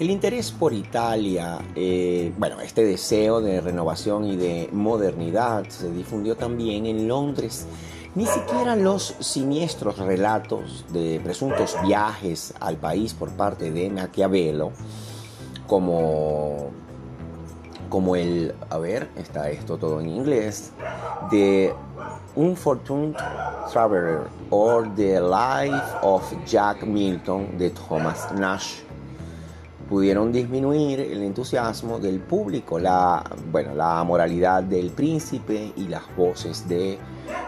El interés por Italia, eh, bueno, este deseo de renovación y de modernidad se difundió también en Londres. Ni siquiera los siniestros relatos de presuntos viajes al país por parte de Maquiavelo, como, como el, a ver, está esto todo en inglés, de Unfortunate Traveler or The Life of Jack Milton de Thomas Nash pudieron disminuir el entusiasmo del público, la, bueno, la moralidad del príncipe y las voces de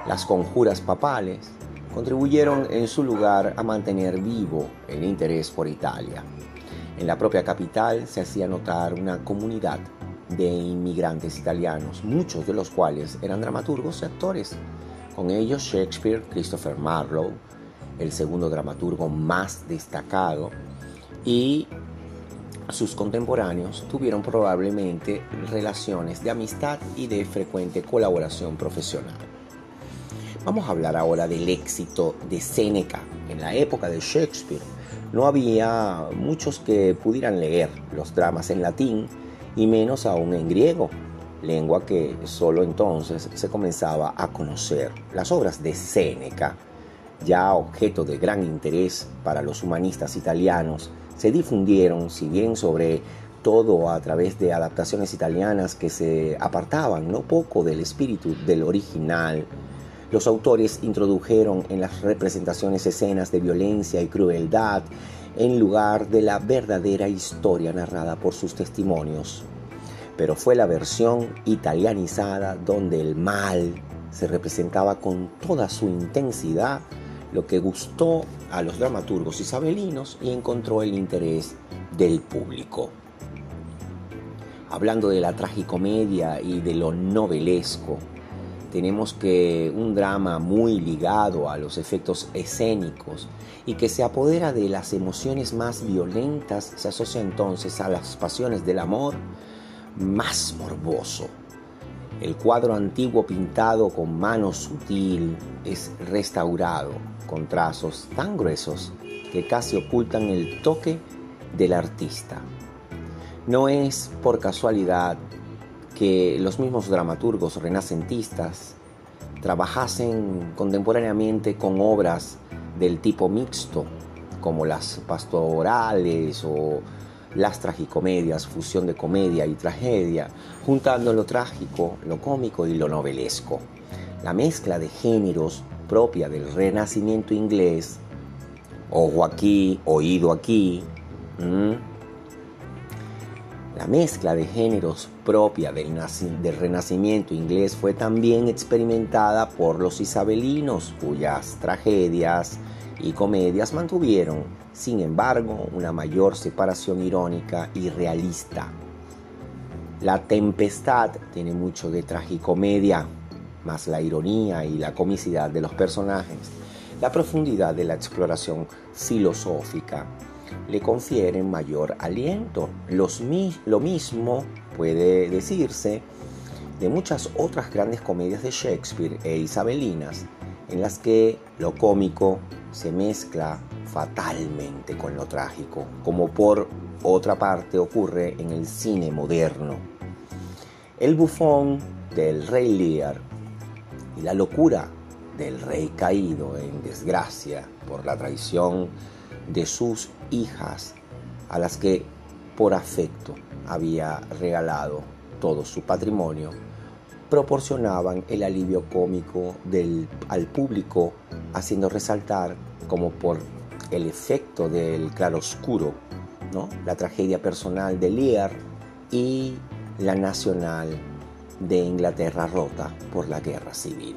las conjuras papales contribuyeron en su lugar a mantener vivo el interés por Italia. En la propia capital se hacía notar una comunidad de inmigrantes italianos, muchos de los cuales eran dramaturgos y actores. Con ellos Shakespeare, Christopher Marlowe, el segundo dramaturgo más destacado, y sus contemporáneos tuvieron probablemente relaciones de amistad y de frecuente colaboración profesional. Vamos a hablar ahora del éxito de Séneca. En la época de Shakespeare no había muchos que pudieran leer los dramas en latín y menos aún en griego, lengua que solo entonces se comenzaba a conocer. Las obras de Séneca, ya objeto de gran interés para los humanistas italianos, se difundieron, si bien sobre todo a través de adaptaciones italianas que se apartaban no poco del espíritu del original, los autores introdujeron en las representaciones escenas de violencia y crueldad en lugar de la verdadera historia narrada por sus testimonios. Pero fue la versión italianizada donde el mal se representaba con toda su intensidad lo que gustó a los dramaturgos isabelinos y encontró el interés del público. Hablando de la tragicomedia y de lo novelesco, tenemos que un drama muy ligado a los efectos escénicos y que se apodera de las emociones más violentas se asocia entonces a las pasiones del amor más morboso el cuadro antiguo pintado con mano sutil es restaurado con trazos tan gruesos que casi ocultan el toque del artista. No es por casualidad que los mismos dramaturgos renacentistas trabajasen contemporáneamente con obras del tipo mixto, como las pastorales o las tragicomedias, fusión de comedia y tragedia, juntando lo trágico, lo cómico y lo novelesco. La mezcla de géneros propia del renacimiento inglés, ojo aquí, oído aquí, la mezcla de géneros propia del, del, renacimiento inglés fue también experimentada por los isabelinos, cuyas tragedias y comedias mantuvieron sin embargo, una mayor separación irónica y realista. La tempestad tiene mucho de tragicomedia, más la ironía y la comicidad de los personajes, la profundidad de la exploración filosófica le confieren mayor aliento. lo mismo puede decirse de muchas otras grandes comedias de Shakespeare e isabelinas, en las que lo cómico se mezcla fatalmente con lo trágico, como por otra parte ocurre en el cine moderno. El bufón del rey Lear y la locura del rey caído en desgracia por la traición de sus hijas, a las que por afecto había regalado todo su patrimonio, proporcionaban el alivio cómico del, al público, haciendo resaltar como por el efecto del claroscuro, la tragedia personal de Lear y la nacional de Inglaterra rota por la guerra civil.